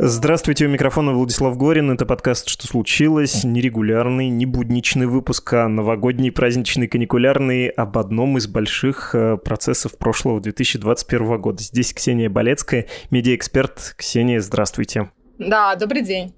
Здравствуйте, у микрофона Владислав Горин. Это подкаст «Что случилось?» Нерегулярный, не будничный выпуск, а новогодний, праздничный, каникулярный об одном из больших э, процессов прошлого 2021 года. Здесь Ксения Болецкая, медиаэксперт. Ксения, здравствуйте. Да, добрый день.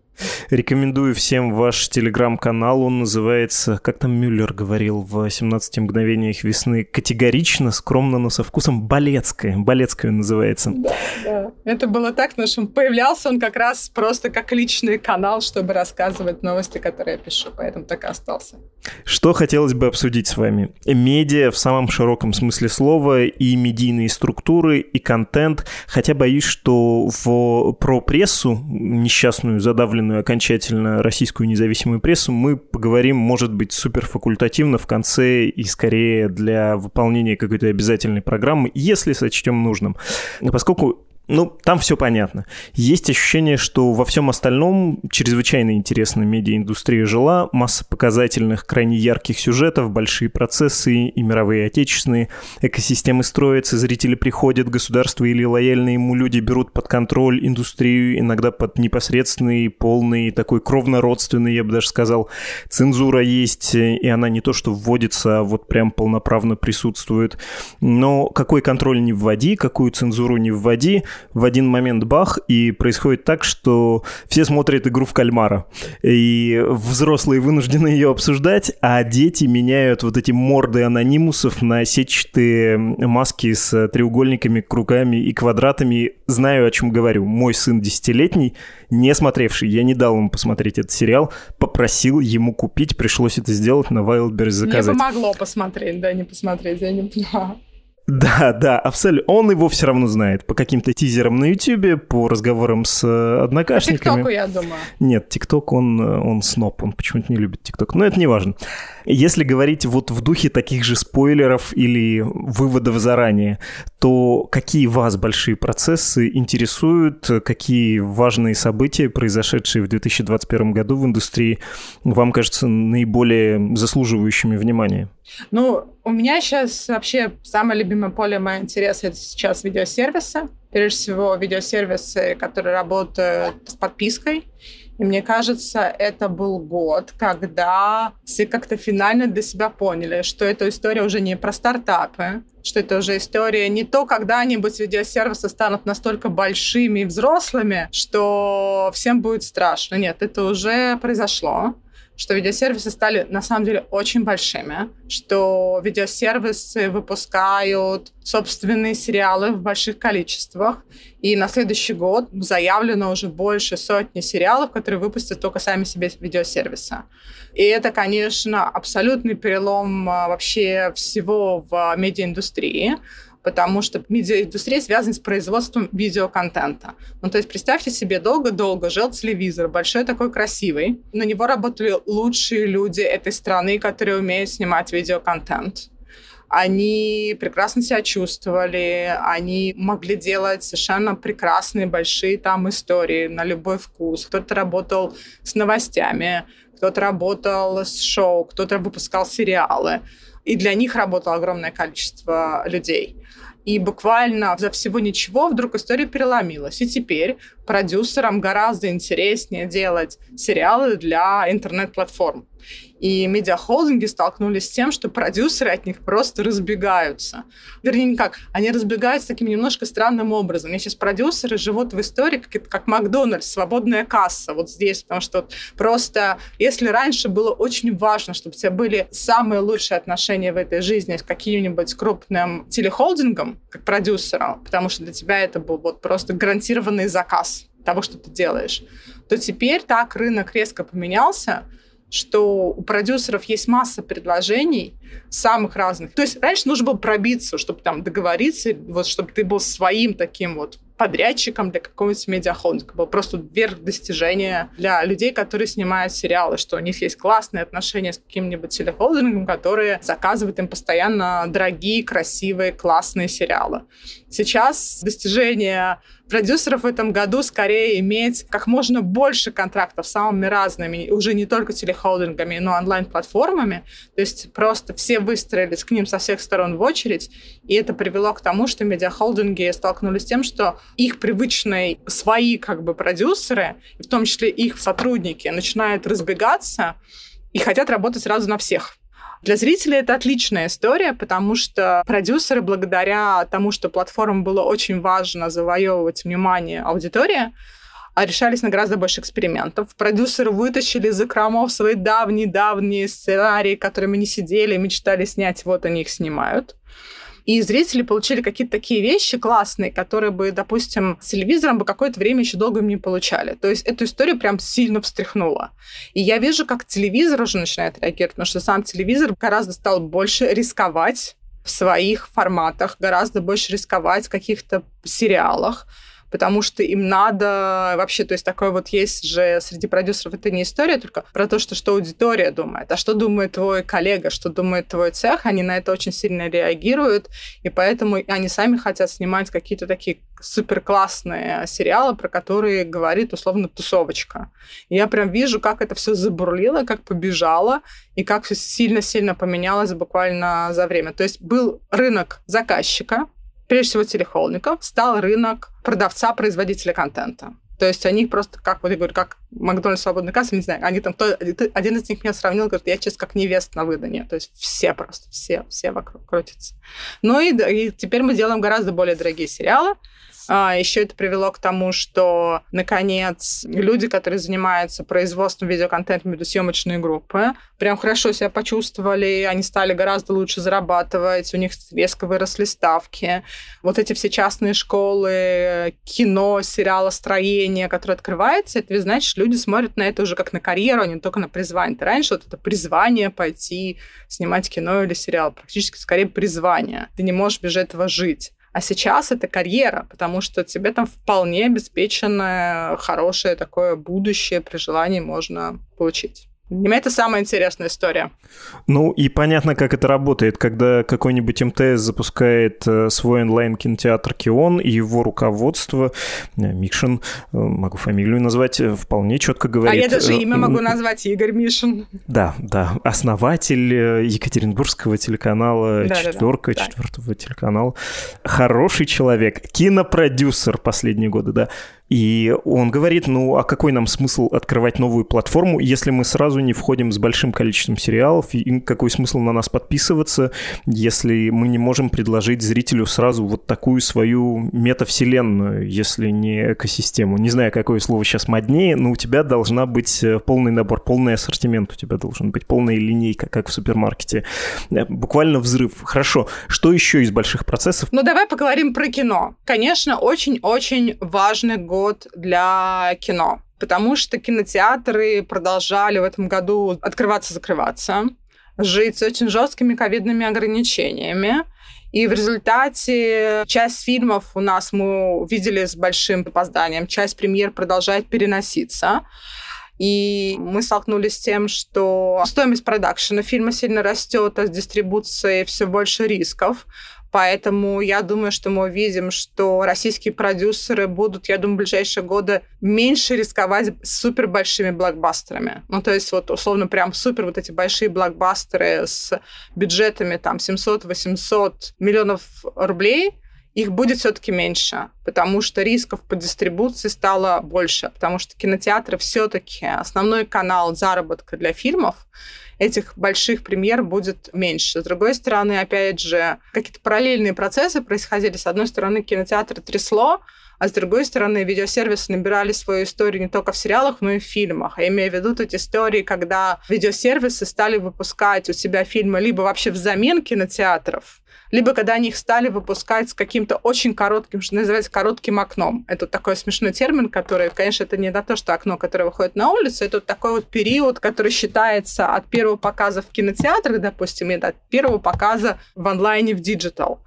Рекомендую всем ваш телеграм-канал. Он называется, как там Мюллер говорил в «17 мгновениях весны», категорично, скромно, но со вкусом Болецкая. Болецкая называется. Да, да. Это было так, но что появлялся он как раз просто как личный канал, чтобы рассказывать новости, которые я пишу, поэтому так и остался. Что хотелось бы обсудить с вами? Медиа в самом широком смысле слова и медийные структуры, и контент. Хотя боюсь, что в, про прессу, несчастную, задавленную оформленную окончательно российскую независимую прессу, мы поговорим, может быть, супер факультативно в конце и скорее для выполнения какой-то обязательной программы, если сочтем нужным. Поскольку ну, там все понятно. Есть ощущение, что во всем остальном чрезвычайно интересно медиаиндустрия жила, масса показательных, крайне ярких сюжетов, большие процессы и мировые, и отечественные, экосистемы строятся, зрители приходят, государство или лояльные ему люди берут под контроль индустрию, иногда под непосредственный, полный, такой кровно-родственный, я бы даже сказал. Цензура есть, и она не то что вводится, а вот прям полноправно присутствует. Но какой контроль не вводи, какую цензуру не вводи, в один момент бах, и происходит так, что все смотрят игру в кальмара. И взрослые вынуждены ее обсуждать, а дети меняют вот эти морды анонимусов на сетчатые маски с треугольниками, кругами и квадратами. Знаю, о чем говорю. Мой сын десятилетний, не смотревший, я не дал ему посмотреть этот сериал, попросил ему купить, пришлось это сделать на Wildberries заказать. Мне помогло посмотреть, да, не посмотреть, я не поняла. Да, да, абсолютно. Он его все равно знает по каким-то тизерам на Ютубе, по разговорам с э, однокашниками. ТикТоку, я думаю. Нет, ТикТок, он, э, он сноп, он почему-то не любит ТикТок. Но это не важно. Если говорить вот в духе таких же спойлеров или выводов заранее, то какие вас большие процессы интересуют, какие важные события, произошедшие в 2021 году в индустрии, вам кажется наиболее заслуживающими внимания? Ну, у меня сейчас вообще самое любимое поле моего интереса это сейчас видеосервисы. Прежде всего, видеосервисы, которые работают с подпиской. И мне кажется, это был год, когда все как-то финально для себя поняли, что эта история уже не про стартапы, что это уже история не то, когда-нибудь видеосервисы станут настолько большими и взрослыми, что всем будет страшно. Нет, это уже произошло что видеосервисы стали на самом деле очень большими, что видеосервисы выпускают собственные сериалы в больших количествах, и на следующий год заявлено уже больше сотни сериалов, которые выпустят только сами себе видеосервисы. И это, конечно, абсолютный перелом а, вообще всего в медиаиндустрии, потому что медиаиндустрия связана с производством видеоконтента. Ну, то есть представьте себе, долго-долго жил телевизор, большой такой красивый, на него работали лучшие люди этой страны, которые умеют снимать видеоконтент они прекрасно себя чувствовали, они могли делать совершенно прекрасные большие там истории на любой вкус. Кто-то работал с новостями, кто-то работал с шоу, кто-то выпускал сериалы. И для них работало огромное количество людей. И буквально за всего ничего вдруг история переломилась. И теперь продюсерам гораздо интереснее делать сериалы для интернет-платформ. И медиахолдинги столкнулись с тем, что продюсеры от них просто разбегаются. Вернее, не как, они разбегаются таким немножко странным образом. Мне сейчас продюсеры живут в истории, как, как Макдональдс, свободная касса вот здесь, потому что вот просто, если раньше было очень важно, чтобы у тебя были самые лучшие отношения в этой жизни с каким-нибудь крупным телехолдингом, как продюсером, потому что для тебя это был вот просто гарантированный заказ того, что ты делаешь, то теперь так рынок резко поменялся, что у продюсеров есть масса предложений самых разных. То есть раньше нужно было пробиться, чтобы там договориться, вот чтобы ты был своим таким вот подрядчиком для какого-нибудь медиахолдинга. Был просто верх достижения для людей, которые снимают сериалы, что у них есть классные отношения с каким-нибудь телехолдингом, которые заказывают им постоянно дорогие, красивые, классные сериалы. Сейчас достижение продюсеров в этом году скорее иметь как можно больше контрактов самыми разными, уже не только телехолдингами, но онлайн-платформами. То есть просто все выстроились к ним со всех сторон в очередь, и это привело к тому, что медиахолдинги столкнулись с тем, что их привычные свои как бы продюсеры, в том числе их сотрудники, начинают разбегаться и хотят работать сразу на всех. Для зрителей это отличная история, потому что продюсеры, благодаря тому, что платформам было очень важно завоевывать внимание аудитории, а решались на гораздо больше экспериментов. Продюсеры вытащили из закромов свои давние-давние сценарии, которыми не сидели, мечтали снять, вот они их снимают. И зрители получили какие-то такие вещи классные, которые бы, допустим, с телевизором бы какое-то время еще долго не получали. То есть эту историю прям сильно встряхнула. И я вижу, как телевизор уже начинает реагировать, потому что сам телевизор гораздо стал больше рисковать в своих форматах, гораздо больше рисковать в каких-то сериалах потому что им надо вообще, то есть такое вот есть же среди продюсеров, это не история только про то, что, что аудитория думает, а что думает твой коллега, что думает твой цех, они на это очень сильно реагируют, и поэтому они сами хотят снимать какие-то такие супер классные сериалы, про которые говорит условно тусовочка. Я прям вижу, как это все забурлило, как побежало, и как все сильно-сильно поменялось буквально за время. То есть был рынок заказчика, прежде всего телехолдингов, стал рынок продавца-производителя контента. То есть они просто, как вот я говорю, как Макдональдс свободный касса, не знаю, они там, кто, один из них меня сравнил, говорит, я сейчас как невеста на выданье. То есть все просто, все, все вокруг крутятся. Ну и, и теперь мы делаем гораздо более дорогие сериалы, а, еще это привело к тому, что, наконец, люди, которые занимаются производством видеоконтента между съемочные группы, прям хорошо себя почувствовали, они стали гораздо лучше зарабатывать, у них резко выросли ставки. Вот эти все частные школы, кино, сериалостроение, которое открывается, это, значит, люди смотрят на это уже как на карьеру, а не только на призвание. Это раньше вот это призвание пойти снимать кино или сериал, практически скорее призвание. Ты не можешь без этого жить. А сейчас это карьера, потому что тебе там вполне обеспеченное хорошее такое будущее при желании можно получить. Для меня это самая интересная история. Ну и понятно, как это работает, когда какой-нибудь МТС запускает э, свой онлайн-кинотеатр Кион, и его руководство, э, Мишин, э, могу фамилию назвать, вполне четко говорит... А я даже имя могу назвать, Игорь Мишин. Да, да, основатель Екатеринбургского телеканала да, «Четверка», да, да. четвертого телеканала. Хороший человек, кинопродюсер последние годы, да. И он говорит, ну а какой нам смысл открывать новую платформу, если мы сразу не входим с большим количеством сериалов, и какой смысл на нас подписываться, если мы не можем предложить зрителю сразу вот такую свою метавселенную, если не экосистему. Не знаю, какое слово сейчас моднее, но у тебя должна быть э, полный набор, полный ассортимент у тебя должен быть, полная линейка, как в супермаркете. Э, буквально взрыв. Хорошо. Что еще из больших процессов? Ну, давай поговорим про кино. Конечно, очень-очень важный год год для кино, потому что кинотеатры продолжали в этом году открываться-закрываться, жить с очень жесткими ковидными ограничениями. И в результате часть фильмов у нас мы видели с большим опозданием, часть премьер продолжает переноситься. И мы столкнулись с тем, что стоимость продакшена фильма сильно растет, а с дистрибуцией все больше рисков. Поэтому я думаю, что мы увидим, что российские продюсеры будут, я думаю, в ближайшие годы меньше рисковать супер большими блокбастерами. Ну, то есть вот условно прям супер вот эти большие блокбастеры с бюджетами там 700-800 миллионов рублей, их будет все-таки меньше, потому что рисков по дистрибуции стало больше, потому что кинотеатры все-таки основной канал заработка для фильмов, этих больших премьер будет меньше. С другой стороны, опять же, какие-то параллельные процессы происходили. С одной стороны, кинотеатр трясло, а с другой стороны, видеосервисы набирали свою историю не только в сериалах, но и в фильмах. Я имею в виду тут истории, когда видеосервисы стали выпускать у себя фильмы либо вообще взамен кинотеатров, либо когда они их стали выпускать с каким-то очень коротким, что называется, коротким окном. Это такой смешной термин, который, конечно, это не на то, что окно, которое выходит на улицу, это такой вот период, который считается от первого показа в кинотеатрах, допустим, и от первого показа в онлайне в digital.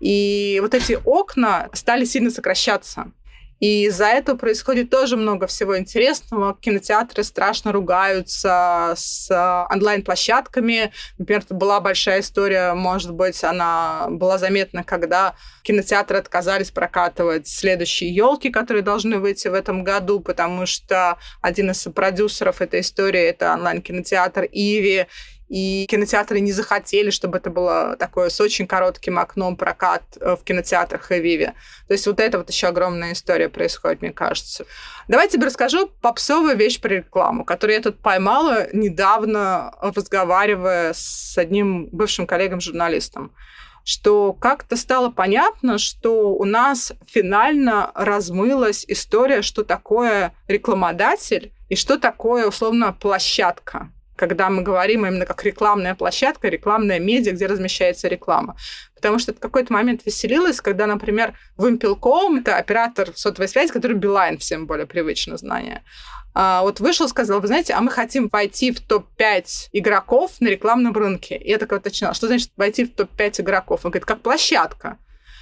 И вот эти окна стали сильно сокращаться. И из-за этого происходит тоже много всего интересного. Кинотеатры страшно ругаются с э, онлайн-площадками. Например, это была большая история, может быть, она была заметна, когда кинотеатры отказались прокатывать следующие елки, которые должны выйти в этом году, потому что один из продюсеров этой истории это онлайн-кинотеатр Иви, и кинотеатры не захотели, чтобы это было такое с очень коротким окном прокат э, в кинотеатрах и Виве. То есть вот это вот еще огромная история происходит, мне кажется. Давай тебе расскажу попсовую вещь про рекламу, которую я тут поймала недавно, разговаривая с одним бывшим коллегом-журналистом что как-то стало понятно, что у нас финально размылась история, что такое рекламодатель и что такое, условно, площадка когда мы говорим именно как рекламная площадка, рекламная медиа, где размещается реклама. Потому что это какой-то момент веселилось, когда, например, Вимпелком, это оператор сотовой связи, который Билайн всем более привычно знание, а, вот вышел, сказал, вы знаете, а мы хотим войти в топ-5 игроков на рекламном рынке. И я такая уточнила, что значит войти в топ-5 игроков? Он говорит, как площадка.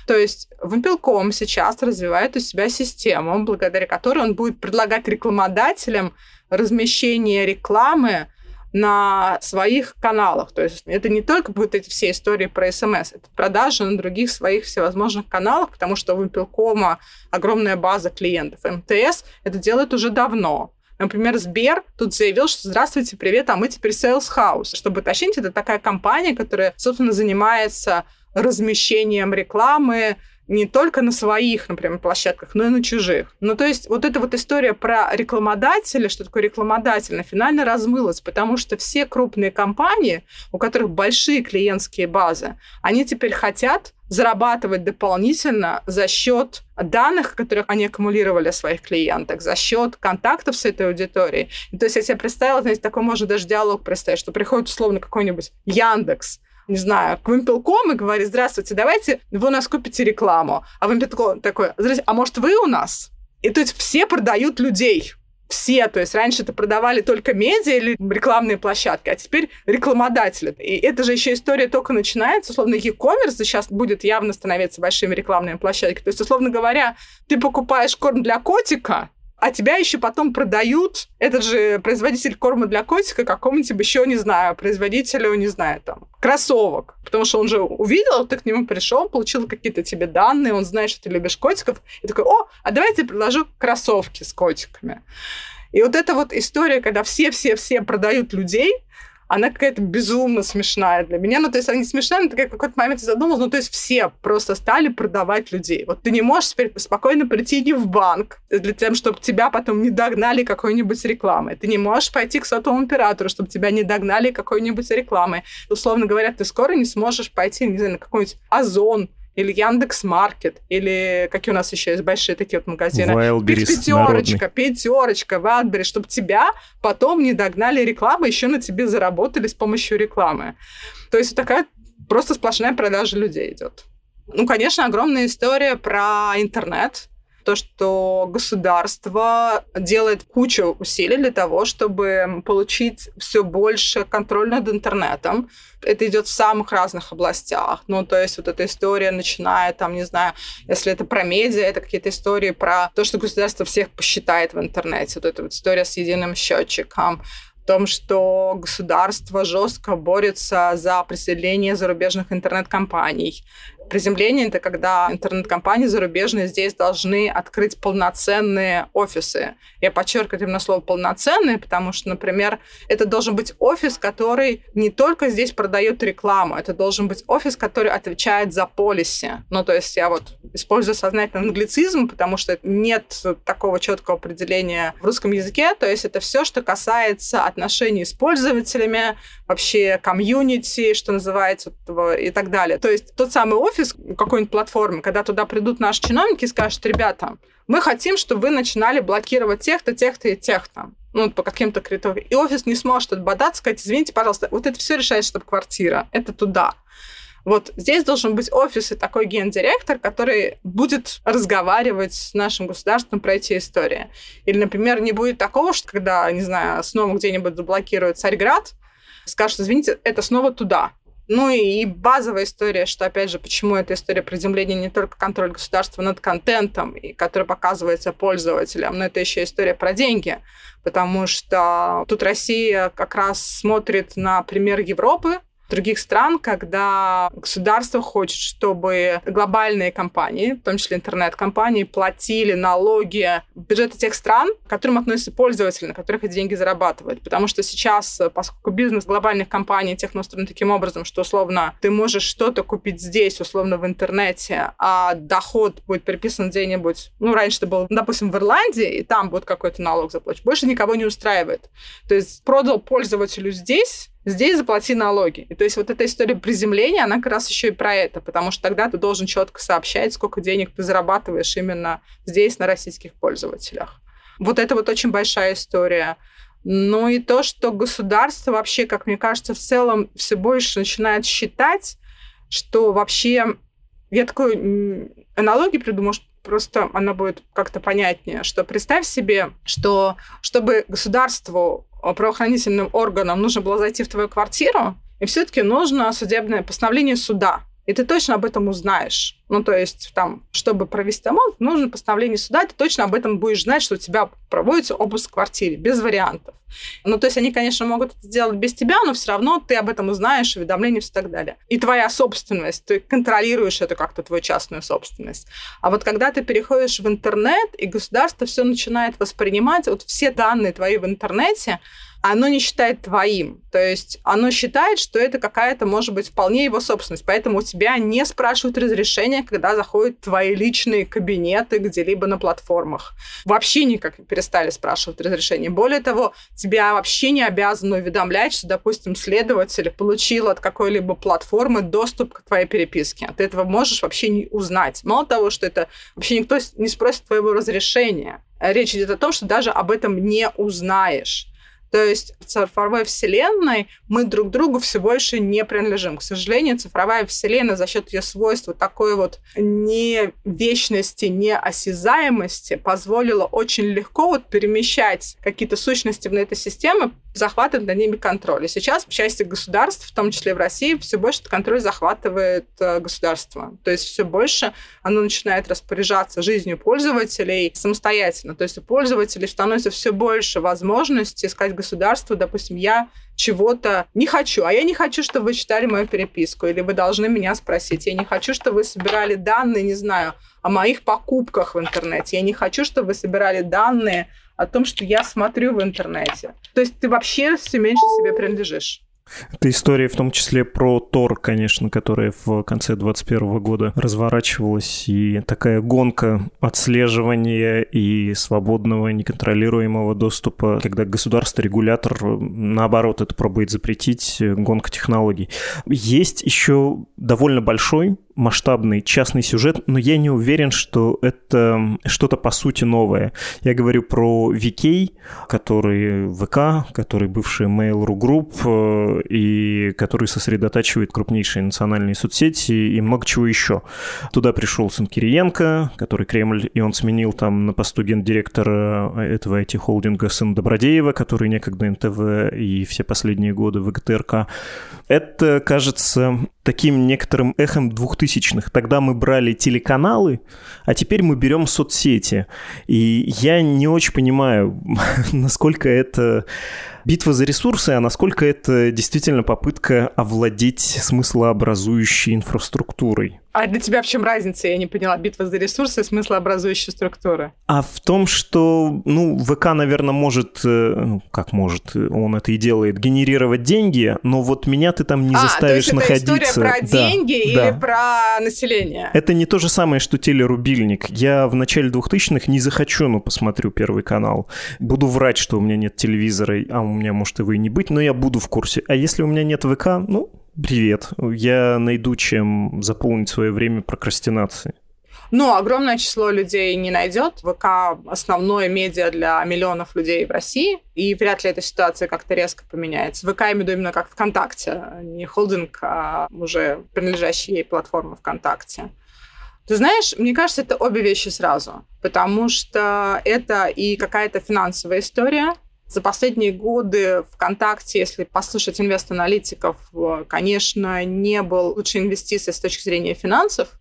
То есть Вимпелком сейчас развивает у себя систему, благодаря которой он будет предлагать рекламодателям размещение рекламы на своих каналах. То есть это не только будут эти все истории про СМС, это продажи на других своих всевозможных каналах, потому что у Вимпелкома огромная база клиентов. МТС это делает уже давно. Например, Сбер тут заявил, что здравствуйте, привет, а мы теперь Sales House. Чтобы уточнить, это такая компания, которая, собственно, занимается размещением рекламы не только на своих, например, площадках, но и на чужих. Ну, то есть вот эта вот история про рекламодателя, что такое рекламодатель, на финально размылась, потому что все крупные компании, у которых большие клиентские базы, они теперь хотят зарабатывать дополнительно за счет данных, которых они аккумулировали о своих клиентах, за счет контактов с этой аудиторией. То есть я себе представила, знаете, такой можно даже диалог представить, что приходит условно какой-нибудь Яндекс, не знаю, к Вимпелком и говорит, здравствуйте, давайте вы у нас купите рекламу. А Вимпелком такой, здравствуйте, а может вы у нас? И то есть все продают людей. Все, то есть раньше это продавали только медиа или рекламные площадки, а теперь рекламодатели. И это же еще история только начинается, условно, e-commerce сейчас будет явно становиться большими рекламными площадками. То есть, условно говоря, ты покупаешь корм для котика, а тебя еще потом продают, этот же производитель корма для котика какому-нибудь еще, не знаю, производителю, не знаю, там, кроссовок. Потому что он же увидел, ты к нему пришел, получил какие-то тебе данные, он знает, что ты любишь котиков, и такой, о, а давай я предложу кроссовки с котиками. И вот эта вот история, когда все-все-все продают людей, она какая-то безумно смешная для меня. Ну, то есть она не смешная, но такая какой-то момент задумалась, ну, то есть все просто стали продавать людей. Вот ты не можешь теперь спокойно прийти не в банк для того, чтобы тебя потом не догнали какой-нибудь рекламой. Ты не можешь пойти к сотовому оператору, чтобы тебя не догнали какой-нибудь рекламой. Условно говоря, ты скоро не сможешь пойти, не знаю, на какой-нибудь Озон или Яндекс Маркет, или какие у нас еще есть большие такие вот магазины. Wildberries Пятерочка, пятерочка, Wildberries, чтобы тебя потом не догнали рекламы, еще на тебе заработали с помощью рекламы. То есть такая просто сплошная продажа людей идет. Ну, конечно, огромная история про интернет, то, что государство делает кучу усилий для того, чтобы получить все больше контроля над интернетом. Это идет в самых разных областях. Ну, то есть вот эта история, начиная там, не знаю, если это про медиа, это какие-то истории про то, что государство всех посчитает в интернете. Вот эта вот история с единым счетчиком том, что государство жестко борется за присоединение зарубежных интернет-компаний. Приземление — это когда интернет-компании зарубежные здесь должны открыть полноценные офисы. Я подчеркиваю именно слово «полноценные», потому что, например, это должен быть офис, который не только здесь продает рекламу, это должен быть офис, который отвечает за полиси. Ну, то есть я вот использую сознательно англицизм, потому что нет такого четкого определения в русском языке. То есть это все, что касается отношений с пользователями, вообще комьюнити, что называется, и так далее. То есть тот самый офис какой-нибудь платформы, когда туда придут наши чиновники и скажут, ребята, мы хотим, чтобы вы начинали блокировать тех-то, тех-то и тех-то. Ну, по каким-то критериям. И офис не сможет отбодаться, сказать, извините, пожалуйста, вот это все решает штаб-квартира. Это туда. Вот здесь должен быть офис и такой гендиректор, который будет разговаривать с нашим государством про эти истории. Или, например, не будет такого, что когда, не знаю, снова где-нибудь заблокируют Царьград, скажут, извините, это снова туда. Ну и базовая история, что, опять же, почему эта история приземления не только контроль государства над контентом, и который показывается пользователям, но это еще история про деньги, потому что тут Россия как раз смотрит на пример Европы, других стран, когда государство хочет, чтобы глобальные компании, в том числе интернет-компании, платили налоги в бюджеты тех стран, к которым относятся пользователи, на которых эти деньги зарабатывают. Потому что сейчас, поскольку бизнес глобальных компаний техно устроен таким образом, что условно ты можешь что-то купить здесь, условно в интернете, а доход будет приписан где-нибудь, ну, раньше это было, допустим, в Ирландии, и там будет какой-то налог заплачен, больше никого не устраивает. То есть продал пользователю здесь, здесь заплати налоги. И то есть вот эта история приземления, она как раз еще и про это, потому что тогда ты должен четко сообщать, сколько денег ты зарабатываешь именно здесь, на российских пользователях. Вот это вот очень большая история. Ну и то, что государство вообще, как мне кажется, в целом все больше начинает считать, что вообще... Я такую аналогию придумала, просто она будет как-то понятнее, что представь себе, что чтобы государству правоохранительным органам нужно было зайти в твою квартиру, и все-таки нужно судебное постановление суда. И ты точно об этом узнаешь. Ну, то есть, там, чтобы провести ремонт, нужно постановление суда, ты точно об этом будешь знать, что у тебя проводится обыск в квартире, без вариантов. Ну, то есть, они, конечно, могут это сделать без тебя, но все равно ты об этом узнаешь, уведомление и так далее. И твоя собственность, ты контролируешь это как-то, твою частную собственность. А вот когда ты переходишь в интернет, и государство все начинает воспринимать, вот все данные твои в интернете, оно не считает твоим. То есть оно считает, что это какая-то, может быть, вполне его собственность. Поэтому у тебя не спрашивают разрешения, когда заходят твои личные кабинеты где-либо на платформах. Вообще никак перестали спрашивать разрешения. Более того, тебя вообще не обязаны уведомлять, что, допустим, следователь получил от какой-либо платформы доступ к твоей переписке. Ты этого можешь вообще не узнать. Мало того, что это вообще никто не спросит твоего разрешения. Речь идет о том, что даже об этом не узнаешь. То есть в цифровой вселенной мы друг другу все больше не принадлежим. К сожалению, цифровая вселенная за счет ее свойства такой вот не вечности, не осязаемости позволила очень легко вот перемещать какие-то сущности в этой системе, захватывать над ними контроль. И сейчас в части государств, в том числе в России, все больше этот контроль захватывает э, государство. То есть все больше оно начинает распоряжаться жизнью пользователей самостоятельно. То есть у пользователей становится все больше возможностей сказать государству, допустим, я чего-то не хочу, а я не хочу, чтобы вы читали мою переписку, или вы должны меня спросить. Я не хочу, чтобы вы собирали данные, не знаю, о моих покупках в интернете. Я не хочу, чтобы вы собирали данные о том, что я смотрю в интернете. То есть ты вообще все меньше себе принадлежишь. Это история в том числе про Тор, конечно, которая в конце 2021 года разворачивалась, и такая гонка отслеживания и свободного неконтролируемого доступа, когда государство-регулятор, наоборот, это пробует запретить, гонка технологий. Есть еще довольно большой масштабный частный сюжет, но я не уверен, что это что-то по сути новое. Я говорю про VK, который ВК, который бывший Mail.ru Group, э, и который сосредотачивает крупнейшие национальные соцсети и много чего еще. Туда пришел сын Кириенко, который Кремль, и он сменил там на посту гендиректора этого IT-холдинга сын Добродеева, который некогда НТВ и все последние годы в ГТРК. Это, кажется, таким некоторым эхом двухтысячных. Тогда мы брали телеканалы, а теперь мы берем соцсети. И я не очень понимаю, насколько это битва за ресурсы, а насколько это действительно попытка овладеть смыслообразующей инфраструктурой. А для тебя в чем разница? Я не поняла. Битва за ресурсы, смыслообразующая структура. А в том, что, ну, ВК, наверное, может, э, ну, как может, он это и делает, генерировать деньги, но вот меня ты там не а, заставишь то есть находиться. Это история про да, деньги да. или про население? Это не то же самое, что телерубильник. Я в начале 2000-х не захочу, ну, посмотрю Первый канал. Буду врать, что у меня нет телевизора, а у меня может его и не быть, но я буду в курсе. А если у меня нет ВК, ну, привет. Я найду, чем заполнить свое время прокрастинации. Ну, огромное число людей не найдет. ВК – основное медиа для миллионов людей в России, и вряд ли эта ситуация как-то резко поменяется. ВК, я имею в виду именно как ВКонтакте, не холдинг, а уже принадлежащая ей платформа ВКонтакте. Ты знаешь, мне кажется, это обе вещи сразу, потому что это и какая-то финансовая история – За последние годы ВКонтакте, если послушать инвест-аналитиков, конечно, не был лучшей инвестицией с точки зрения финансов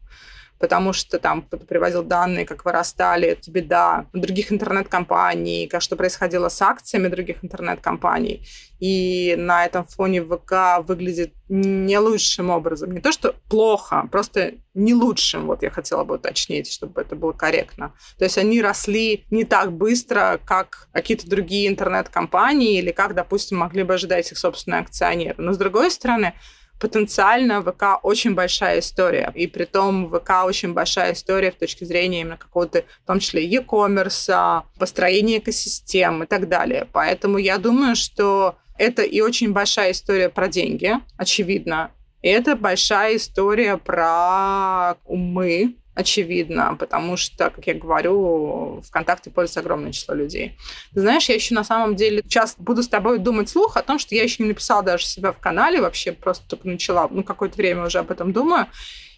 потому что там кто-то приводил данные, как вырастали беда других интернет-компаний, как что происходило с акциями других интернет-компаний. И на этом фоне ВК выглядит не лучшим образом. Не то, что плохо, просто не лучшим, вот я хотела бы уточнить, чтобы это было корректно. То есть они росли не так быстро, как какие-то другие интернет-компании или как, допустим, могли бы ожидать их собственные акционеры. Но, с другой стороны, потенциально ВК очень большая история. И при том ВК очень большая история в точке зрения именно какого-то, в том числе, e-commerce, построения экосистем и так далее. Поэтому я думаю, что это и очень большая история про деньги, очевидно. Это большая история про умы, очевидно, потому что, как я говорю, ВКонтакте пользуется огромное число людей. Ты знаешь, я еще на самом деле сейчас буду с тобой думать слух о том, что я еще не написала даже себя в канале, вообще просто только начала, ну, какое-то время уже об этом думаю,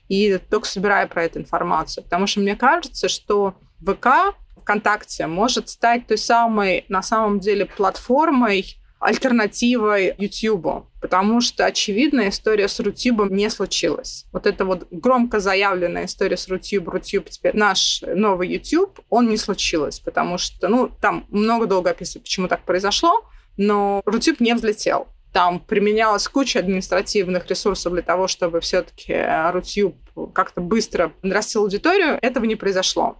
и только собираю про эту информацию, потому что мне кажется, что ВК ВКонтакте может стать той самой, на самом деле, платформой, альтернативой YouTube, потому что, очевидно, история с Рутюбом не случилась. Вот эта вот громко заявленная история с Рутюб, Рутюб теперь наш новый YouTube, он не случилась, потому что, ну, там много долго описывать, почему так произошло, но Рутюб не взлетел. Там применялась куча административных ресурсов для того, чтобы все-таки Рутюб как-то быстро нарастил аудиторию. Этого не произошло.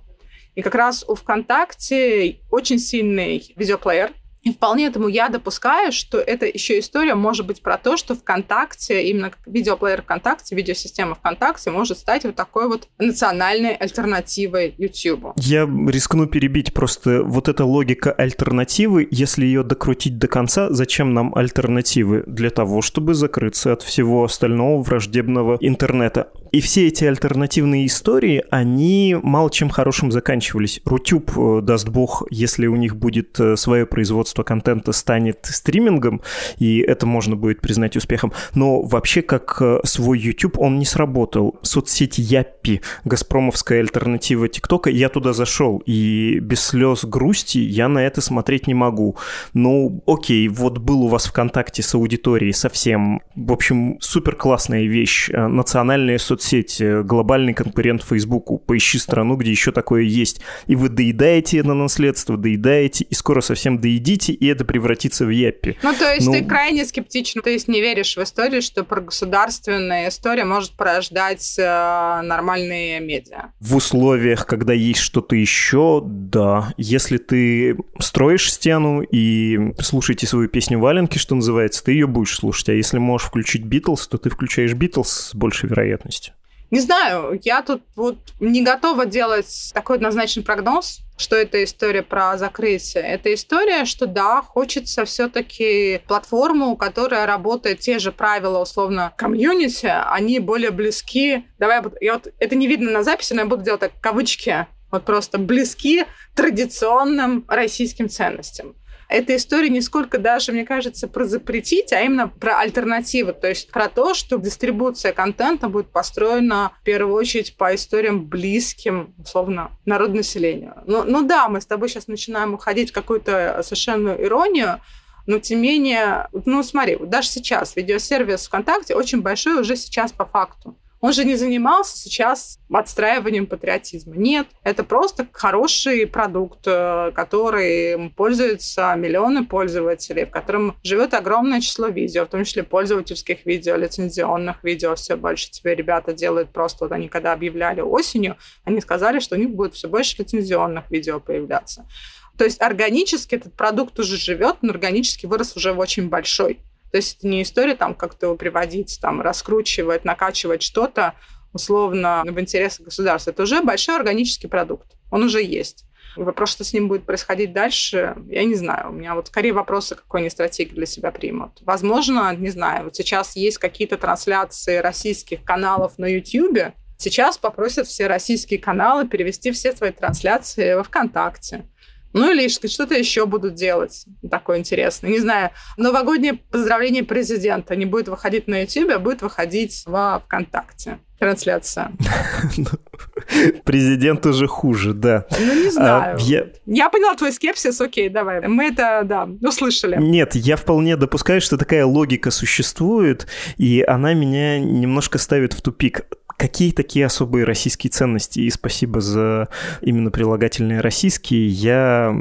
И как раз у ВКонтакте очень сильный видеоплеер, и вполне этому я допускаю, что это еще история может быть про то, что ВКонтакте, именно видеоплеер ВКонтакте, видеосистема ВКонтакте может стать вот такой вот национальной альтернативой YouTube. Я рискну перебить просто вот эта логика альтернативы, если ее докрутить до конца, зачем нам альтернативы? Для того, чтобы закрыться от всего остального враждебного интернета. И все эти альтернативные истории, они мало чем хорошим заканчивались. Рутюб, э, даст бог, если у них будет э, свое производство контента, станет стримингом, и это можно будет признать успехом. Но вообще, как э, свой YouTube, он не сработал. Соцсеть Яппи, газпромовская альтернатива ТикТока, я туда зашел, и без слез грусти я на это смотреть не могу. Ну, окей, вот был у вас ВКонтакте с аудиторией совсем, в общем, супер классная вещь, национальная соцсеть соцсеть, э, глобальный конкурент Фейсбуку. Поищи страну, где еще такое есть. И вы доедаете это наследство, доедаете, и скоро совсем доедите, и это превратится в яппи. Ну, то есть ну... ты крайне скептичен, то есть не веришь в историю, что про государственная история может порождать э, нормальные медиа? В условиях, когда есть что-то еще, да. Если ты строишь стену и слушаете свою песню Валенки, что называется, ты ее будешь слушать. А если можешь включить Битлз, то ты включаешь Битлз с большей вероятностью. Не знаю, я тут вот не готова делать такой однозначный прогноз, что это история про закрытие. Это история, что да, хочется все-таки платформу, которая работает те же правила, условно, комьюнити, они более близки. Давай, я вот, это не видно на записи, но я буду делать так, кавычки, вот просто близки традиционным российским ценностям эта история не сколько даже, мне кажется, про запретить, а именно про альтернативы. То есть про то, что дистрибуция контента будет построена в первую очередь по историям близким, условно, народонаселению. Ну, ну да, мы с тобой сейчас начинаем уходить в какую-то совершенную иронию, но тем не менее, ну смотри, даже сейчас видеосервис ВКонтакте очень большой уже сейчас по факту. Он же не занимался сейчас отстраиванием патриотизма. Нет, это просто хороший продукт, э, который пользуются миллионы пользователей, в котором живет огромное число видео, в том числе пользовательских видео, лицензионных видео. Все больше теперь ребята делают просто, вот они когда объявляли осенью, они сказали, что у них будет все больше лицензионных видео появляться. То есть органически этот продукт уже живет, но органически вырос уже в очень большой. То есть это не история там как-то приводить, там, раскручивать, накачивать что-то условно в интересах государства. Это уже большой органический продукт. Он уже есть. Вопрос, что с ним будет происходить дальше, я не знаю. У меня вот скорее вопросы, какой они стратегии для себя примут. Возможно, не знаю, вот сейчас есть какие-то трансляции российских каналов на YouTube. Сейчас попросят все российские каналы перевести все свои трансляции во ВКонтакте. Ну или что-то еще будут делать такое интересное. Не знаю, новогоднее поздравление президента не будет выходить на YouTube, а будет выходить во ВКонтакте трансляция. Президент уже хуже, да. Ну, не а, знаю. А, я... я поняла твой скепсис, окей, давай. Мы это, да, услышали. Нет, я вполне допускаю, что такая логика существует, и она меня немножко ставит в тупик. Какие такие особые российские ценности? И спасибо за именно прилагательные российские. Я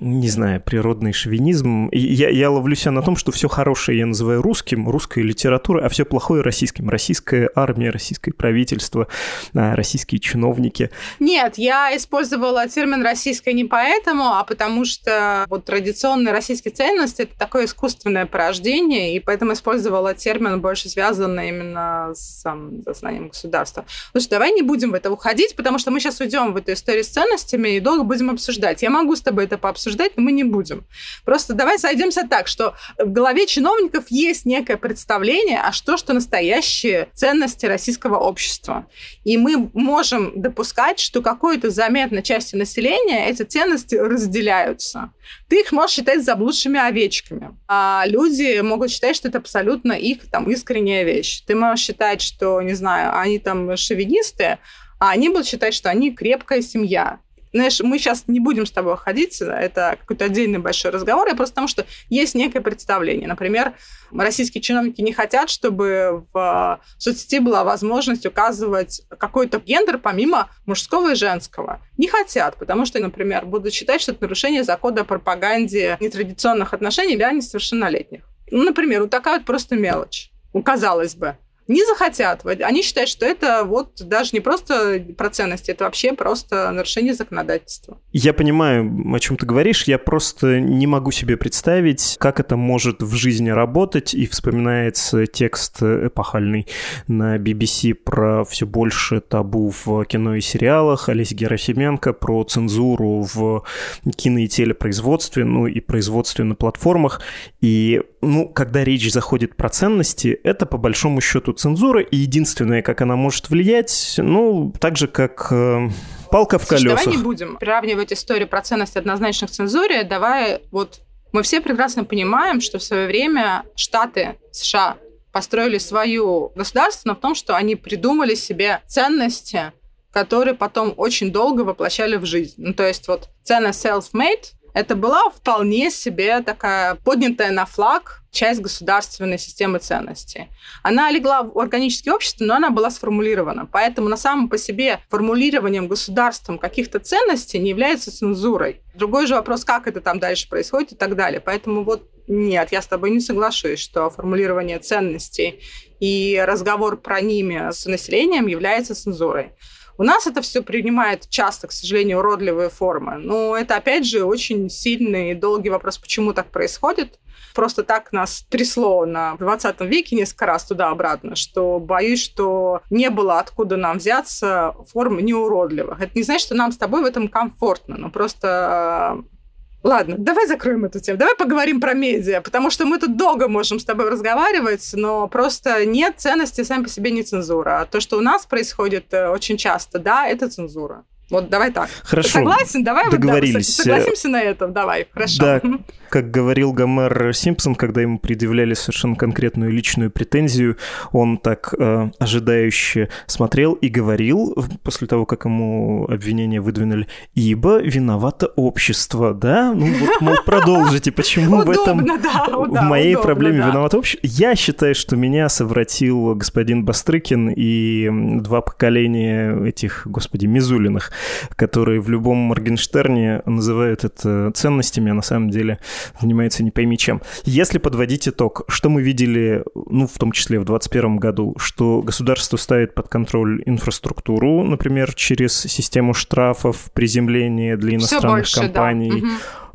не знаю, природный шовинизм. Я, я ловлю себя на том, что все хорошее я называю русским, русской литературой, а все плохое российским. Российская армия, российское правительство, а, российские чиновники. Нет, я использовала термин «российское» не поэтому, а потому что вот традиционные российские ценности — это такое искусственное порождение, и поэтому использовала термин, больше связанный именно с сознанием государства. Слушай, давай не будем в это уходить, потому что мы сейчас уйдем в эту историю с ценностями и долго будем обсуждать. Я могу с тобой это пообсуждать, но мы не будем. Просто давай сойдемся так, что в голове чиновников есть некое представление, а что, что настоящие ценности российского общества. И мы можем допускать, что какой-то заметной части населения эти ценности разделяются. Ты их можешь считать заблудшими овечками. А люди могут считать, что это абсолютно их там искренняя вещь. Ты можешь считать, что, не знаю, они там шовинисты, а они будут считать, что они крепкая семья. Знаешь, мы сейчас не будем с тобой ходить, это какой-то отдельный большой разговор, я просто потому, что есть некое представление. Например, российские чиновники не хотят, чтобы в соцсети была возможность указывать какой-то гендер помимо мужского и женского. Не хотят, потому что, например, будут считать, что это нарушение закона о пропаганде нетрадиционных отношений для несовершеннолетних. Ну, например, вот такая вот просто мелочь. Казалось бы не захотят. Они считают, что это вот даже не просто про ценности, это вообще просто нарушение законодательства. Я понимаю, о чем ты говоришь, я просто не могу себе представить, как это может в жизни работать, и вспоминается текст эпохальный на BBC про все больше табу в кино и сериалах, Олеся Герасименко про цензуру в кино и телепроизводстве, ну и производстве на платформах, и ну, когда речь заходит про ценности, это по большому счету цензура, и единственное, как она может влиять, ну, так же, как э, палка в Слушай, колесах. давай не будем приравнивать историю про ценности однозначно к цензуре, давай вот мы все прекрасно понимаем, что в свое время Штаты США построили свою государство в том, что они придумали себе ценности, которые потом очень долго воплощали в жизнь. Ну, то есть вот ценность self-made, это была вполне себе такая поднятая на флаг часть государственной системы ценностей. Она легла в органическое общество, но она была сформулирована. Поэтому на самом по себе формулированием государством каких-то ценностей не является цензурой. Другой же вопрос, как это там дальше происходит и так далее. Поэтому вот нет, я с тобой не соглашусь, что формулирование ценностей и разговор про ними с населением является цензурой. У нас это все принимает часто, к сожалению, уродливые формы. Но это, опять же, очень сильный и долгий вопрос, почему так происходит. Просто так нас трясло на 20 веке несколько раз туда-обратно, что боюсь, что не было откуда нам взяться форм неуродливых. Это не значит, что нам с тобой в этом комфортно, но просто Ладно, давай закроем эту тему. Давай поговорим про медиа, потому что мы тут долго можем с тобой разговаривать, но просто нет ценности сами по себе не цензура. А то, что у нас происходит э, очень часто, да, это цензура. Вот давай так. Хорошо. Согласен? Давай договорились. Вот, да, согласимся на этом. Давай, хорошо. Да, как говорил Гомер Симпсон, когда ему предъявляли совершенно конкретную личную претензию, он так э, ожидающе смотрел и говорил, после того, как ему обвинение выдвинули, ибо виновато общество, да? Ну вот, мол, продолжите, почему в этом, в моей проблеме виновато общество? Я считаю, что меня совратил господин Бастрыкин и два поколения этих, господи, Мизулиных которые в любом Моргенштерне называют это ценностями, а на самом деле занимаются не пойми чем. Если подводить итог, что мы видели, ну, в том числе в 2021 году, что государство ставит под контроль инфраструктуру, например, через систему штрафов, приземления для иностранных компаний, да.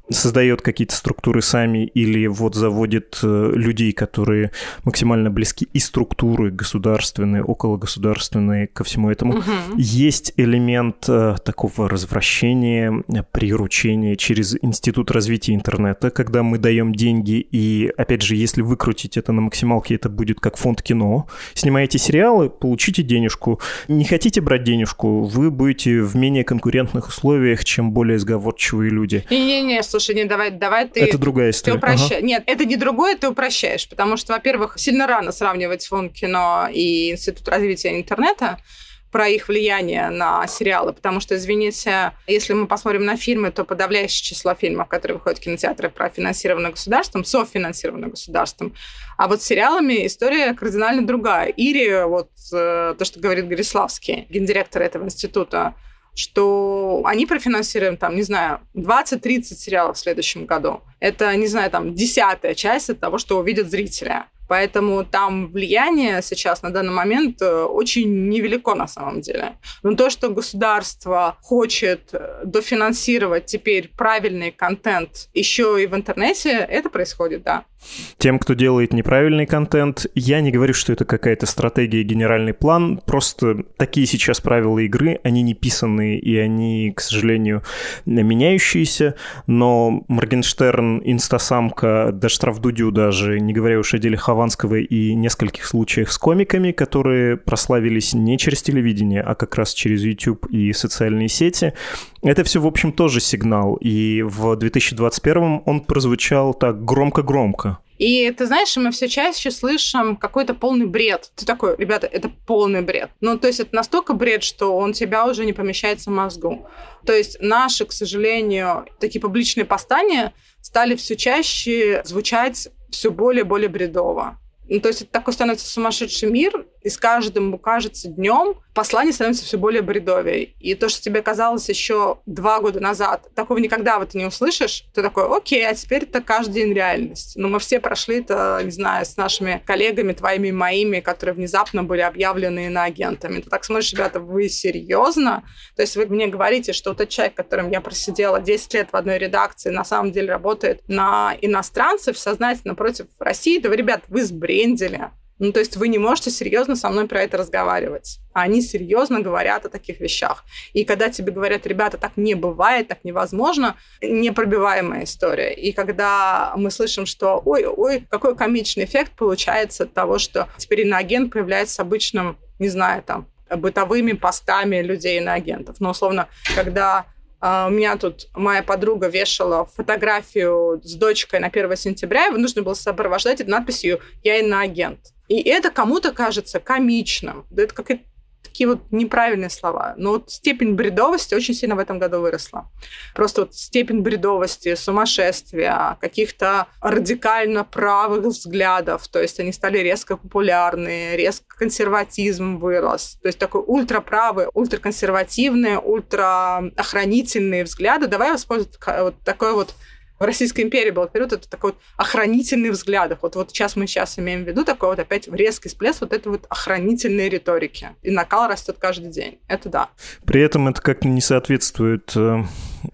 Создает какие-то структуры сами или вот заводит э, людей, которые максимально близки и структуры государственные, окологосударственные ко всему этому. Угу. Есть элемент э, такого развращения, приручения через Институт развития интернета, когда мы даем деньги, и, опять же, если выкрутить это на максималке, это будет как фонд кино. Снимаете сериалы, получите денежку. Не хотите брать денежку, вы будете в менее конкурентных условиях, чем более сговорчивые люди. Не-не-не, слушай, не давай, давай ты... Это другая история. Ты упрощаешь. Ага. Нет, это не другое, ты упрощаешь, потому что, во-первых, сильно рано сравнивать фонд кино и Институт развития интернета, про их влияние на сериалы, потому что, извините, если мы посмотрим на фильмы, то подавляющее число фильмов, которые выходят в кинотеатры, профинансированы государством, софинансированы государством. А вот с сериалами история кардинально другая. Ири, вот э, то, что говорит Гориславский, гендиректор этого института, что они профинансируют, там, не знаю, 20-30 сериалов в следующем году. Это, не знаю, там, десятая часть от того, что увидят зрители. Поэтому там влияние сейчас на данный момент э, очень невелико на самом деле. Но то, что государство хочет э, дофинансировать теперь правильный контент еще и в интернете, это происходит, да. Тем, кто делает неправильный контент, я не говорю, что это какая-то стратегия, генеральный план, просто такие сейчас правила игры, они не писанные и они, к сожалению, меняющиеся, но Моргенштерн, Инстасамка, даже Штрафдудю даже, не говоря уж о деле Хованского и нескольких случаях с комиками, которые прославились не через телевидение, а как раз через YouTube и социальные сети, это все, в общем, тоже сигнал. И в 2021 он прозвучал так громко-громко. И ты знаешь, мы все чаще слышим какой-то полный бред. Ты такой, ребята, это полный бред. Ну, то есть это настолько бред, что он тебя уже не помещается в мозгу. То есть наши, к сожалению, такие публичные постания стали все чаще звучать все более и более бредово. Ну, то есть это такой становится сумасшедший мир, и с каждым, кажется, днем послание становится все более бредовее. И то, что тебе казалось еще два года назад, такого никогда вот ты не услышишь, ты такой, окей, а теперь это каждый день реальность. Но мы все прошли это, не знаю, с нашими коллегами, твоими, моими, которые внезапно были объявлены иноагентами. Ты так смотришь, ребята, вы серьезно? То есть вы мне говорите, что тот человек, которым я просидела 10 лет в одной редакции, на самом деле работает на иностранцев сознательно против России, да вы, ребят, вы сбрендили. Ну, то есть вы не можете серьезно со мной про это разговаривать. А они серьезно говорят о таких вещах. И когда тебе говорят, ребята, так не бывает, так невозможно, непробиваемая история. И когда мы слышим, что ой-ой, какой комичный эффект получается от того, что теперь иноагент появляется обычным, не знаю, там, бытовыми постами людей иноагентов. Но, условно, когда Uh, у меня тут моя подруга вешала фотографию с дочкой на 1 сентября, и нужно было сопровождать это надписью «Я иноагент». И это кому-то кажется комичным. Это какие-то такие вот неправильные слова. Но вот степень бредовости очень сильно в этом году выросла. Просто вот степень бредовости, сумасшествия, каких-то радикально правых взглядов. То есть они стали резко популярны, резко консерватизм вырос. То есть такой ультраправый, ультраконсервативные, ультраохранительные взгляды. Давай воспользоваться вот такой вот в Российской империи был период, это такой вот охранительный взгляд. Вот, вот сейчас мы сейчас имеем в виду такой вот опять резкий всплеск вот этой вот охранительной риторики. И накал растет каждый день. Это да. При этом это как-то не соответствует э,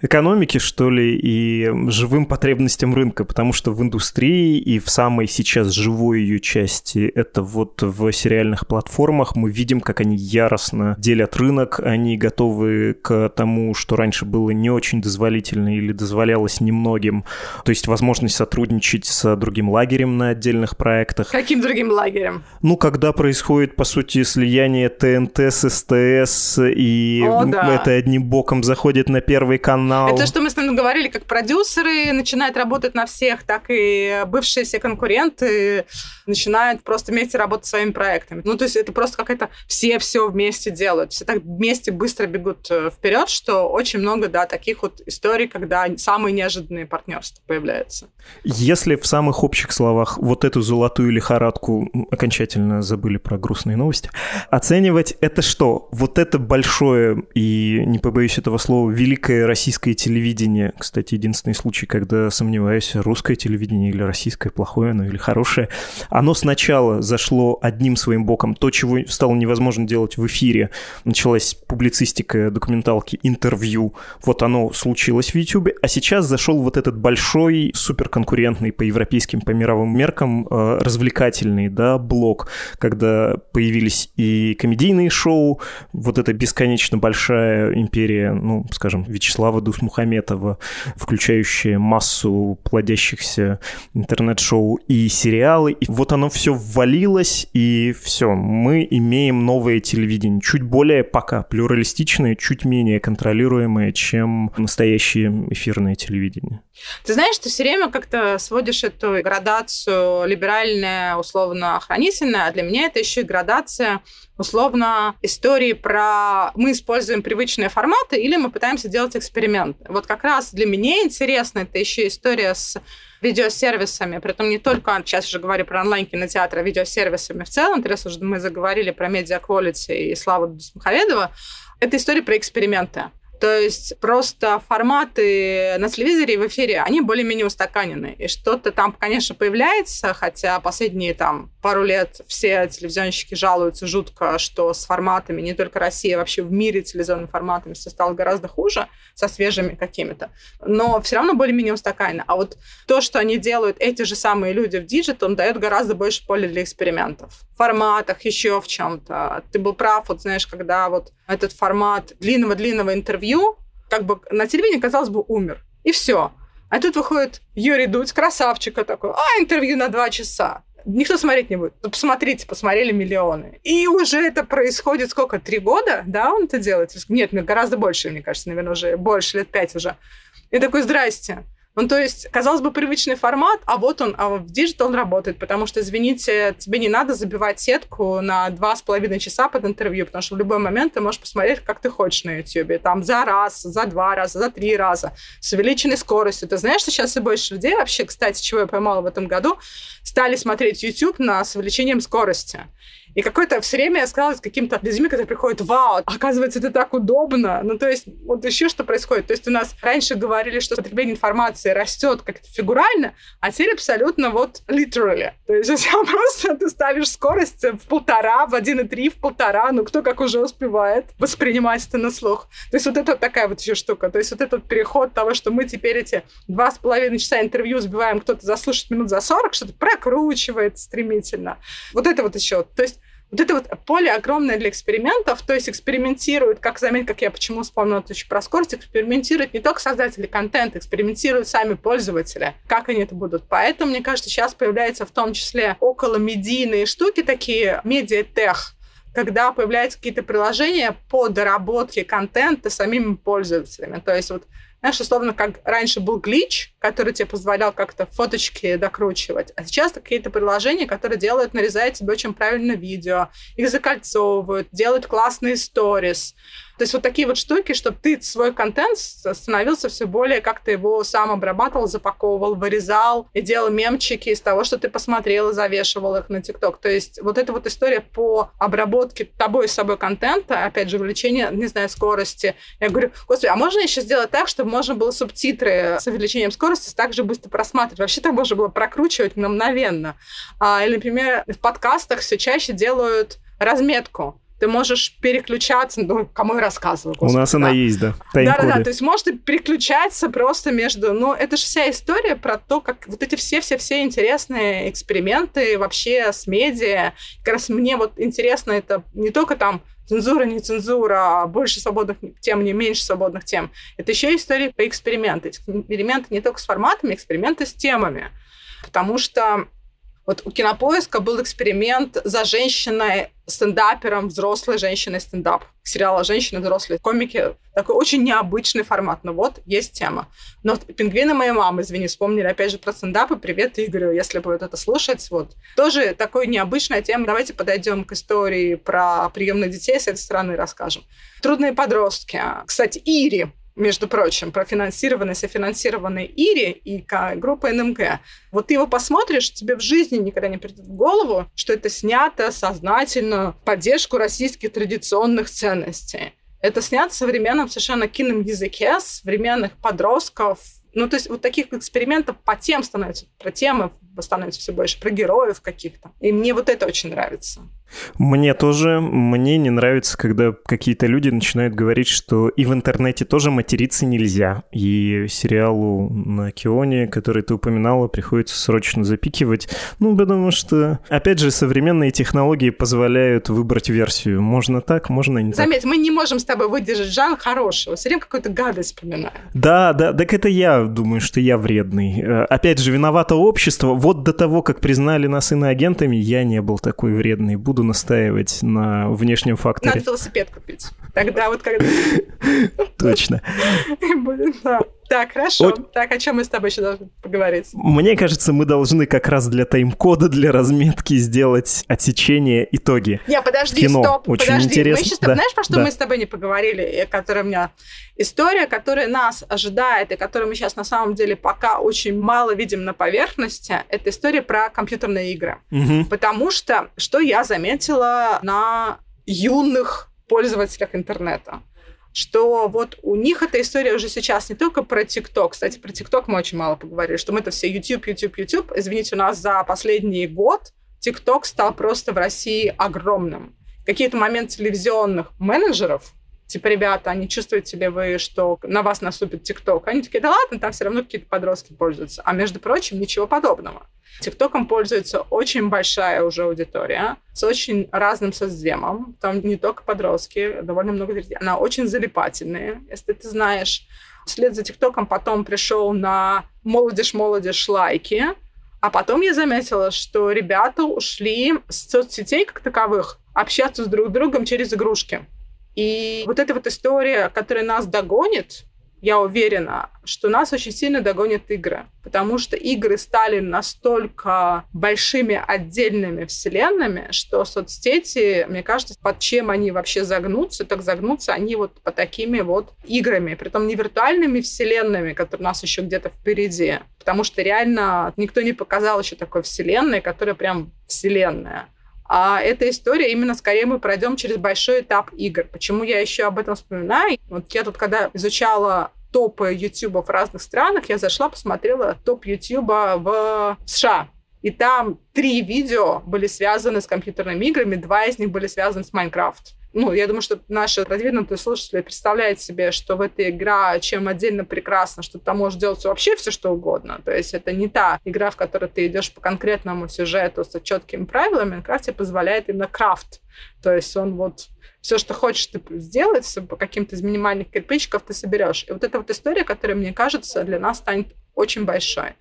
экономике, что ли, и живым потребностям рынка, потому что в индустрии и в самой сейчас живой ее части, это вот в сериальных платформах, мы видим, как они яростно делят рынок, они готовы к тому, что раньше было не очень дозволительно или дозволялось немногим, то есть возможность сотрудничать с другим лагерем на отдельных проектах. Каким другим лагерем? Ну, когда происходит, по сути, слияние ТНТ с СТС, и О, да. это одним боком заходит на первый канал, канал. Это что мы с ним говорили, как продюсеры начинают работать на всех, так и бывшие все конкуренты начинают просто вместе работать своими проектами. Ну, то есть это просто какая-то... Все все вместе делают. Все так вместе быстро бегут э, вперед, что очень много, да, таких вот историй, когда самые неожиданные партнерства появляются. Если в самых общих словах вот эту золотую лихорадку окончательно забыли про грустные новости, оценивать это что? Вот это большое и, не побоюсь этого слова, великое российское российское телевидение, кстати, единственный случай, когда сомневаюсь, русское телевидение или российское, плохое оно или хорошее, оно сначала зашло одним своим боком, то, чего стало невозможно делать в эфире, началась публицистика, документалки, интервью, вот оно случилось в YouTube, а сейчас зашел вот этот большой, суперконкурентный по европейским, по мировым меркам э, развлекательный, да, блок, когда появились и комедийные шоу, вот эта бесконечно большая империя, ну, скажем, Вячеслава Дусмухаметова, включающая массу плодящихся интернет-шоу и сериалы. И вот оно все ввалилось, и все, мы имеем новое телевидение, чуть более пока плюралистичное, чуть менее контролируемое, чем настоящее эфирное телевидение. Ты знаешь, ты все время как-то сводишь эту градацию либеральная, условно охранительная, а для меня это еще и градация условно истории про мы используем привычные форматы или мы пытаемся делать эксперимент. Вот как раз для меня интересно это еще история с видеосервисами, при этом не только, сейчас уже говорю про онлайн-кинотеатры, а видеосервисами в целом, раз уже мы заговорили про медиа и Славу Дусмуховедова, это история про эксперименты. То есть просто форматы на телевизоре и в эфире, они более-менее устаканены. И что-то там, конечно, появляется, хотя последние там пару лет все телевизионщики жалуются жутко, что с форматами, не только Россия, вообще в мире телевизионными форматами все стало гораздо хуже, со свежими какими-то. Но все равно более-менее устаканено. А вот то, что они делают, эти же самые люди в digital, дает гораздо больше поля для экспериментов. В форматах, еще в чем-то. Ты был прав, вот знаешь, когда вот этот формат длинного-длинного интервью, как бы на телевидении, казалось бы, умер. И все. А тут выходит Юрий Дудь, красавчика такой, а, интервью на два часа. Никто смотреть не будет. Ну, посмотрите, посмотрели миллионы. И уже это происходит сколько? Три года? Да, он это делает? Нет, гораздо больше, мне кажется, наверное, уже больше, лет пять уже. И такой, здрасте. Ну, то есть, казалось бы, привычный формат, а вот он, а в digital он работает, потому что, извините, тебе не надо забивать сетку на два с половиной часа под интервью, потому что в любой момент ты можешь посмотреть, как ты хочешь на YouTube, там за раз, за два раза, за три раза, с увеличенной скоростью. Ты знаешь, что сейчас и больше людей вообще, кстати, чего я поймала в этом году, стали смотреть YouTube на, с увеличением скорости. И какое-то все время я сказала с каким-то людьми, которые приходят, вау, оказывается, это так удобно. Ну, то есть, вот еще что происходит. То есть у нас раньше говорили, что потребление информации растет как-то фигурально, а теперь абсолютно вот literally. То есть у тебя просто ты ставишь скорость в полтора, в один и три, в полтора, ну, кто как уже успевает воспринимать это на слух. То есть вот это вот такая вот еще штука. То есть вот этот переход того, что мы теперь эти два с половиной часа интервью сбиваем, кто-то заслушает минут за 40, что-то прокручивает стремительно. Вот это вот еще. То есть вот это вот поле огромное для экспериментов, то есть экспериментируют, как заметь, как я почему вспомнила еще про скорость, экспериментируют не только создатели контента, экспериментируют сами пользователи, как они это будут. Поэтому, мне кажется, сейчас появляются в том числе около медийные штуки такие, медиатех, когда появляются какие-то приложения по доработке контента самими пользователями. То есть вот знаешь, условно, как раньше был глич, который тебе позволял как-то фоточки докручивать, а сейчас какие-то приложения, которые делают, нарезают тебе очень правильно видео, их закольцовывают, делают классные сторис, то есть вот такие вот штуки, чтобы ты свой контент становился все более, как ты его сам обрабатывал, запаковывал, вырезал и делал мемчики из того, что ты посмотрел и завешивал их на ТикТок. То есть вот эта вот история по обработке тобой с собой контента, опять же, увеличение, не знаю, скорости. Я говорю, господи, а можно еще сделать так, чтобы можно было субтитры с увеличением скорости также быстро просматривать? Вообще там можно было прокручивать мгновенно. А, или, например, в подкастах все чаще делают разметку ты можешь переключаться, ну, кому я рассказываю. Господи, У нас да. она есть, да. Да-да-да, то есть можешь переключаться просто между... Ну, это же вся история про то, как вот эти все-все-все интересные эксперименты вообще с медиа. Как раз мне вот интересно это не только там цензура, не цензура, а больше свободных тем, не меньше свободных тем. Это еще история по эксперименты. Эксперименты не только с форматами, эксперименты с темами. Потому что вот у Кинопоиска был эксперимент за женщиной стендапером, взрослой женщиной стендап. Сериала «Женщины взрослые комики». Такой очень необычный формат. Но вот есть тема. Но «Пингвины моей мамы», извини, вспомнили опять же про стендапы. Привет Игорю, если будет это слушать. Вот. Тоже такой необычная тема. Давайте подойдем к истории про приемных детей с этой стороны расскажем. «Трудные подростки». Кстати, Ири между прочим, профинансированной, софинансированной ИРИ и группа НМГ. Вот ты его посмотришь, тебе в жизни никогда не придет в голову, что это снято сознательно поддержку российских традиционных ценностей. Это снято в современном совершенно кином языке, современных подростков, ну, то есть вот таких экспериментов по тем становится, про темы становится все больше, про героев каких-то. И мне вот это очень нравится. Мне тоже, мне не нравится, когда какие-то люди начинают говорить, что и в интернете тоже материться нельзя. И сериалу на Кионе, который ты упоминала, приходится срочно запикивать. Ну, потому что, опять же, современные технологии позволяют выбрать версию. Можно так, можно не Заметь, так. мы не можем с тобой выдержать жанр хорошего. Все время какую-то гадость вспоминаем. Да, да, так это я думаю, что я вредный. Э, опять же, виновато общество. Вот до того, как признали нас иноагентами, я не был такой вредный. Буду буду настаивать на внешнем факторе. Надо велосипед купить. Тогда вот когда... Точно. Так, хорошо. Вот. Так, о чем мы с тобой еще должны поговорить? Мне кажется, мы должны как раз для тайм-кода, для разметки сделать отсечение итоги. Не, подожди, Кино. стоп, Очень подожди. Интересно. Мы сейчас, да. знаешь, про что да. мы с тобой не поговорили, которая у меня история, которая нас ожидает, и которую мы сейчас на самом деле пока очень мало видим на поверхности, это история про компьютерные игры. Угу. Потому что, что я заметила на юных пользователях интернета, что вот у них эта история уже сейчас не только про ТикТок. Кстати, про ТикТок мы очень мало поговорили, что мы это все YouTube, YouTube, YouTube. Извините, у нас за последний год ТикТок стал просто в России огромным. Какие-то моменты телевизионных менеджеров, типа, ребята, они чувствуете ли вы, что на вас наступит ТикТок? Они такие, да ладно, там все равно какие-то подростки пользуются. А между прочим, ничего подобного. ТикТоком пользуется очень большая уже аудитория с очень разным соцдемом. Там не только подростки, довольно много зрителей. Она очень залипательная, если ты знаешь. Вслед за ТикТоком потом пришел на молодежь-молодежь лайки. А потом я заметила, что ребята ушли с соцсетей как таковых общаться с друг другом через игрушки. И вот эта вот история, которая нас догонит, я уверена, что нас очень сильно догонят игры, потому что игры стали настолько большими отдельными вселенными, что соцсети, мне кажется, под чем они вообще загнутся, так загнутся они вот по такими вот играми, притом не виртуальными вселенными, которые у нас еще где-то впереди, потому что реально никто не показал еще такой вселенной, которая прям вселенная. А эта история именно скорее мы пройдем через большой этап игр. Почему я еще об этом вспоминаю? Вот я тут, когда изучала топы YouTube в разных странах, я зашла, посмотрела топ YouTube в США. И там три видео были связаны с компьютерными играми, два из них были связаны с Майнкрафт. Ну, я думаю, что наши продвинутые слушатели представляют себе, что в этой игра чем отдельно прекрасно, что там можешь делать вообще все, что угодно. То есть это не та игра, в которой ты идешь по конкретному сюжету с четкими правилами. Майнкрафт тебе позволяет именно крафт. То есть он вот все, что хочешь ты сделать, по каким-то из минимальных кирпичиков ты соберешь. И вот эта вот история, которая, мне кажется, для нас станет очень большой.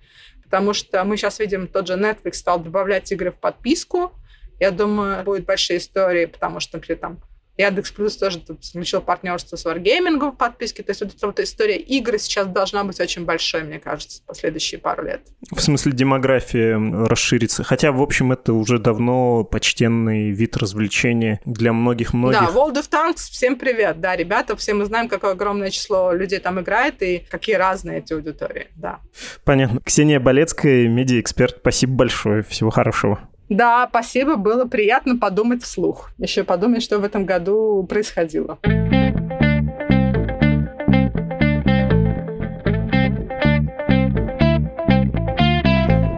Потому что мы сейчас видим, тот же Netflix стал добавлять игры в подписку. Я думаю, будет большие истории, потому что, например, там Яндекс Плюс тоже заключил партнерство с Wargaming в подписке. То есть вот эта вот история игры сейчас должна быть очень большой, мне кажется, в последующие пару лет. В смысле демография расширится. Хотя, в общем, это уже давно почтенный вид развлечения для многих-многих. Да, World of Tanks, всем привет. Да, ребята, все мы знаем, какое огромное число людей там играет и какие разные эти аудитории. Да. Понятно. Ксения Болецкая, медиа-эксперт. Спасибо большое. Всего хорошего. Да, спасибо, было приятно подумать вслух. Еще подумать, что в этом году происходило.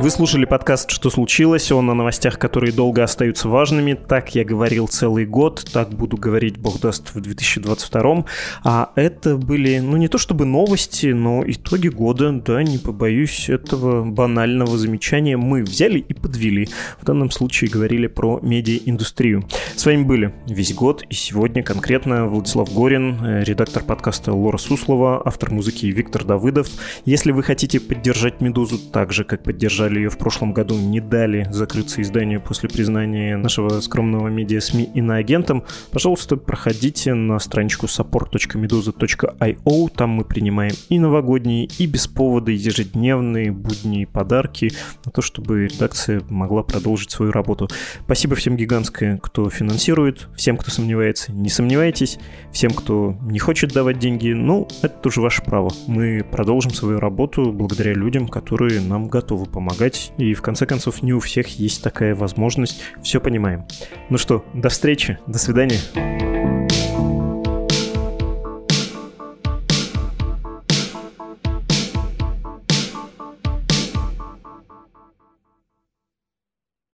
Вы слушали подкаст «Что случилось?». Он о новостях, которые долго остаются важными. Так я говорил целый год, так буду говорить, бог даст, в 2022. А это были, ну, не то чтобы новости, но итоги года, да, не побоюсь этого банального замечания. Мы взяли и подвели. В данном случае говорили про медиаиндустрию. С вами были весь год и сегодня конкретно Владислав Горин, редактор подкаста Лора Суслова, автор музыки Виктор Давыдов. Если вы хотите поддержать «Медузу» так же, как поддержали ее в прошлом году, не дали закрыться изданию после признания нашего скромного медиа-СМИ иноагентом, пожалуйста, проходите на страничку support.meduza.io. Там мы принимаем и новогодние, и без повода ежедневные будние подарки на то, чтобы редакция могла продолжить свою работу. Спасибо всем гигантское, кто финансирует, всем, кто сомневается, не сомневайтесь, всем, кто не хочет давать деньги, ну, это тоже ваше право. Мы продолжим свою работу благодаря людям, которые нам готовы помогать помогать, и в конце концов не у всех есть такая возможность. Все понимаем. Ну что, до встречи, до свидания.